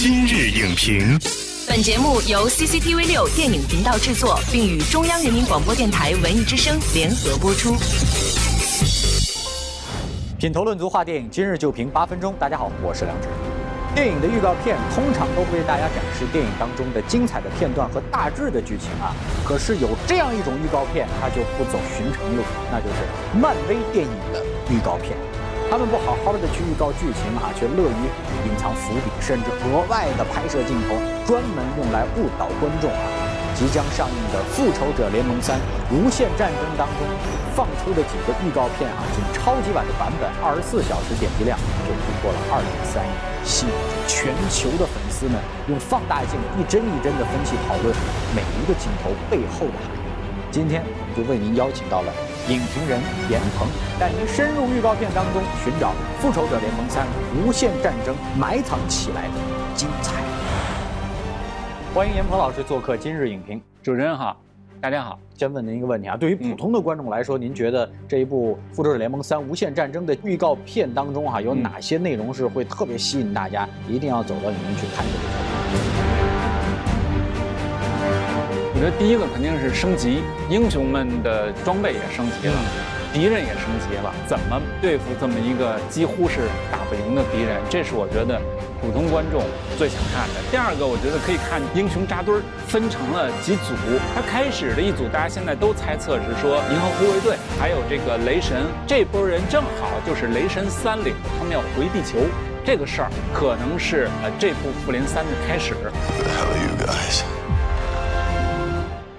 今日影评，本节目由 CCTV 六电影频道制作，并与中央人民广播电台文艺之声联合播出。品头论足话电影，今日就评八分钟。大家好，我是梁志。电影的预告片通常都会为大家展示电影当中的精彩的片段和大致的剧情啊。可是有这样一种预告片，它就不走寻常路，那就是漫威电影的预告片。他们不好好的去预告剧情哈，却乐于隐藏伏笔，甚至额外的拍摄镜头，专门用来误导观众啊。即将上映的《复仇者联盟三：无限战争》当中放出的几个预告片啊，仅超级版的版本，二十四小时点击量就突破了二点三亿，吸引着全球的粉丝们用放大镜一帧一帧的分析讨论每一个镜头背后的含义。今天我们就为您邀请到了。影评人严鹏带您深入预告片当中，寻找《复仇者联盟三：无限战争》埋藏起来的精彩。欢迎严鹏老师做客今日影评。主持人好，大家好。先问您一个问题啊，对于普通的观众来说，您觉得这一部《复仇者联盟三：无限战争》的预告片当中哈，有哪些内容是会特别吸引大家，一定要走到影院去看这部作品？我觉得第一个肯定是升级，英雄们的装备也升级了，敌人也升级了。怎么对付这么一个几乎是打不赢的敌人？这是我觉得普通观众最想看的。第二个，我觉得可以看英雄扎堆儿，分成了几组。他开始的一组，大家现在都猜测是说银河护卫队，还有这个雷神，这波人正好就是雷神三领，他们要回地球，这个事儿可能是呃这部复联三的开始。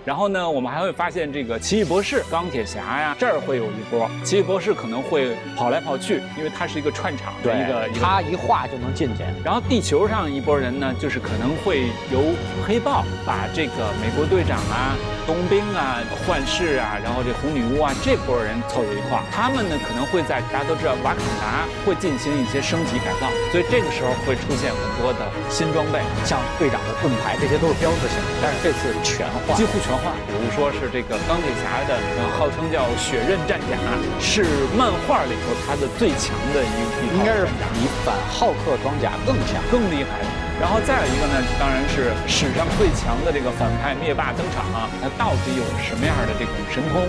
然后呢，我们还会发现这个奇异博士、钢铁侠呀，这儿会有一波。奇异博士可能会跑来跑去，因为他是一个串场的一个，他一画就能进去。然后地球上一波人呢，就是可能会由黑豹把这个美国队长啊、冬兵啊、幻视啊，然后这红女巫啊这波人凑在一块儿，他们呢可能会在大家都知道瓦坎达会进行一些升级改造，所以这个时候会出现很多的新装备，像队长的盾牌，这些都是标志性的。但是这次全换，几乎全。比如说是这个钢铁侠的，号称叫血刃战甲，是漫画里头它的最强的一一应该是比反浩克装甲更强、更厉害的。然后再有一个呢，当然是史上最强的这个反派灭霸登场啊，他到底有什么样的这种神通？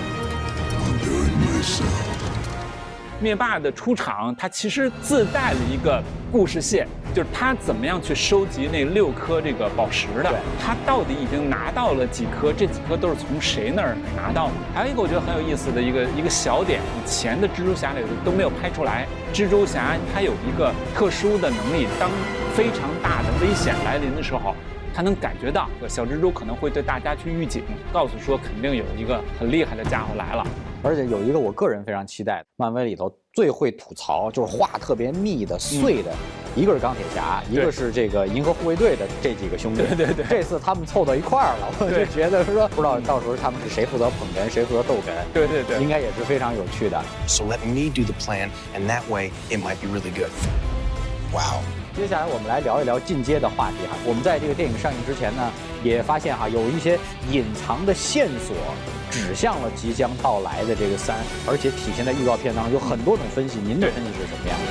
灭霸的出场，他其实自带了一个故事线，就是他怎么样去收集那六颗这个宝石的，他到底已经拿到了几颗？这几颗都是从谁那儿拿到的？还有一个我觉得很有意思的一个一个小点，以前的蜘蛛侠里头都没有拍出来。蜘蛛侠他有一个特殊的能力，当非常大的危险来临的时候，他能感觉到小蜘蛛可能会对大家去预警，告诉说肯定有一个很厉害的家伙来了。而且有一个我个人非常期待的，漫威里头最会吐槽，就是话特别密的碎的，一个是钢铁侠，一个是这个银河护卫队的这几个兄弟。对对对，这次他们凑到一块儿了，我就觉得说，不知道到时候他们是谁负责捧哏，谁负责逗哏。对对对，应该也是非常有趣的。So let me do the plan, and that way it might be really good. Wow. 接下来我们来聊一聊进阶的话题哈。我们在这个电影上映之前呢，也发现哈有一些隐藏的线索。指向了即将到来的这个三，而且体现在预告片当中有很多种分析。您的分析是什么样的？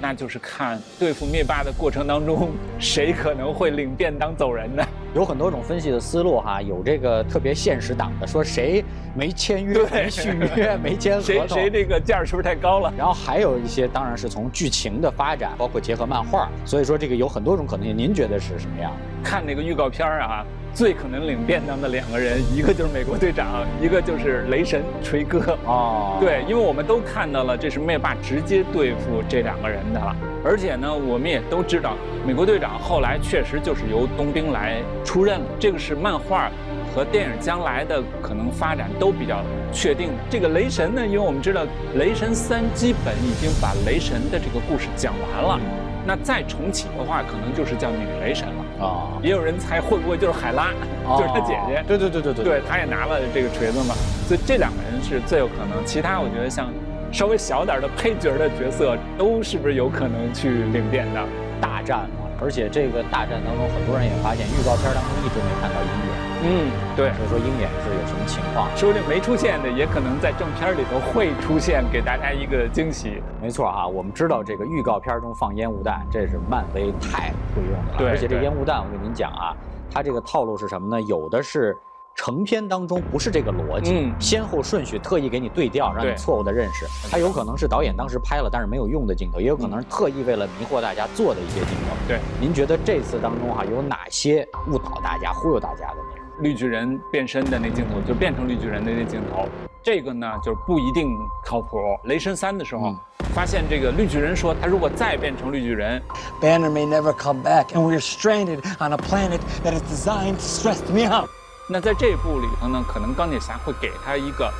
那就是看对付灭霸的过程当中，谁可能会领便当走人呢？有很多种分析的思路哈，有这个特别现实党的，说谁没签约、没续约、没签合同，谁谁这个价是不是太高了？然后还有一些当然是从剧情的发展，包括结合漫画，所以说这个有很多种可能性。您觉得是什么样？看那个预告片啊。最可能领便当的两个人，一个就是美国队长，一个就是雷神锤哥。哦，对，因为我们都看到了，这是灭霸直接对付这两个人的了。而且呢，我们也都知道，美国队长后来确实就是由冬兵来出任了。这个是漫画和电影将来的可能发展都比较确定的。这个雷神呢，因为我们知道雷神三基本已经把雷神的这个故事讲完了。那再重启的话，可能就是叫女雷神了啊！也有人猜会不会就是海拉，就是她姐姐？对对对对对，对，他也拿了这个锤子嘛。所以这两个人是最有可能。其他我觉得像稍微小点的配角的角色，都是不是有可能去领便的？大战嘛，而且这个大战当中，很多人也发现预告片当中一直没看到音乐。嗯，对。所以说鹰眼是有什么情况？说不定没出现的，也可能在正片里头会出现，给大家一个惊喜。没错啊，我们知道这个预告片中放烟雾弹，这是漫威太会用的了。对，而且这烟雾弹，我跟您讲啊，它这个套路是什么呢？有的是。成片当中不是这个逻辑，先后顺序特意给你对调，让你错误的认识。它有可能是导演当时拍了但是没有用的镜头，也有可能是特意为了迷惑大家做的一些镜头。对，您觉得这次当中哈有哪些误导大家、忽悠大家的？绿巨人变身的那镜头，就变成绿巨人的那镜头，这个呢就是不一定靠谱。雷神三的时候发现这个绿巨人说，他如果再变成绿巨人，Banner may never come back and we're stranded on a planet that is designed to stress me out。那在这一部里头呢，可能钢铁侠会给他一个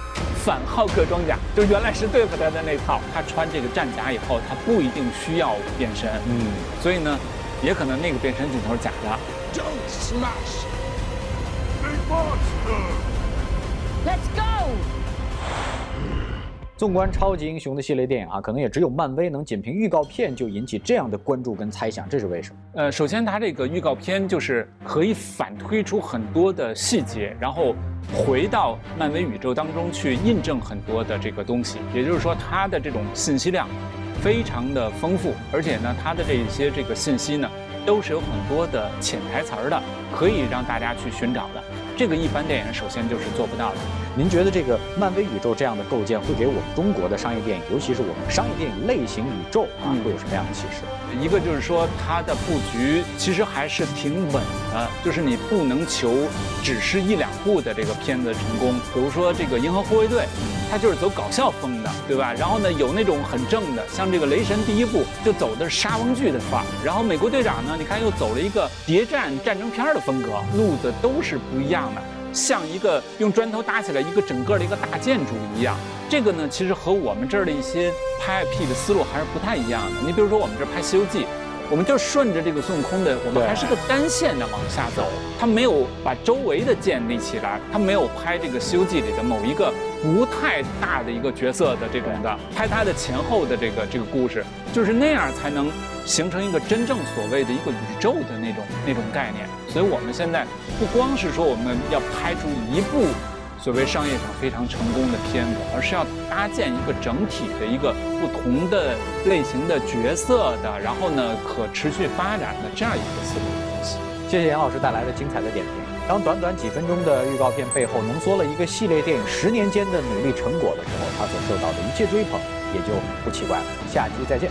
反浩克装甲，就原来是对付他的那套。他穿这个战甲以后，他不一定需要变身。嗯，所以呢，也可能那个变身镜头是假的。Don't smash. Let's go. 纵观超级英雄的系列电影啊，可能也只有漫威能仅凭预告片就引起这样的关注跟猜想，这是为什么？呃，首先它这个预告片就是可以反推出很多的细节，然后回到漫威宇宙当中去印证很多的这个东西。也就是说，它的这种信息量非常的丰富，而且呢，它的这些这个信息呢，都是有很多的潜台词儿的，可以让大家去寻找的。这个一般电影首先就是做不到的。您觉得这个漫威宇宙这样的构建会给我们中国的商业电影，尤其是我们商业电影类型宇宙啊，会有什么样的启示？一个就是说它的布局其实还是挺稳的，就是你不能求只是一两部的这个片子成功。比如说这个《银河护卫队》，它就是走搞笑风的，对吧？然后呢，有那种很正的，像这个《雷神》第一部就走的是沙翁剧的范儿。然后《美国队长》呢，你看又走了一个谍战战争片的风格，路子都是不一样的。像一个用砖头搭起来一个整个的一个大建筑一样，这个呢，其实和我们这儿的一些拍 IP 的思路还是不太一样的。你比如说，我们这拍《西游记》。我们就顺着这个孙悟空的，我们还是个单线的往下走，他没有把周围的建立起来，他没有拍这个《西游记》里的某一个不太大的一个角色的这种的，拍他的前后的这个这个故事，就是那样才能形成一个真正所谓的一个宇宙的那种那种概念。所以我们现在不光是说我们要拍出一部。所谓商业上非常成功的片子，而是要搭建一个整体的一个不同的类型的角色的，然后呢可持续发展的这样一个思路的东西。谢谢杨老师带来的精彩的点评。当短短几分钟的预告片背后浓缩了一个系列电影十年间的努力成果的时候，它所受到的一切追捧也就不奇怪了。下期再见。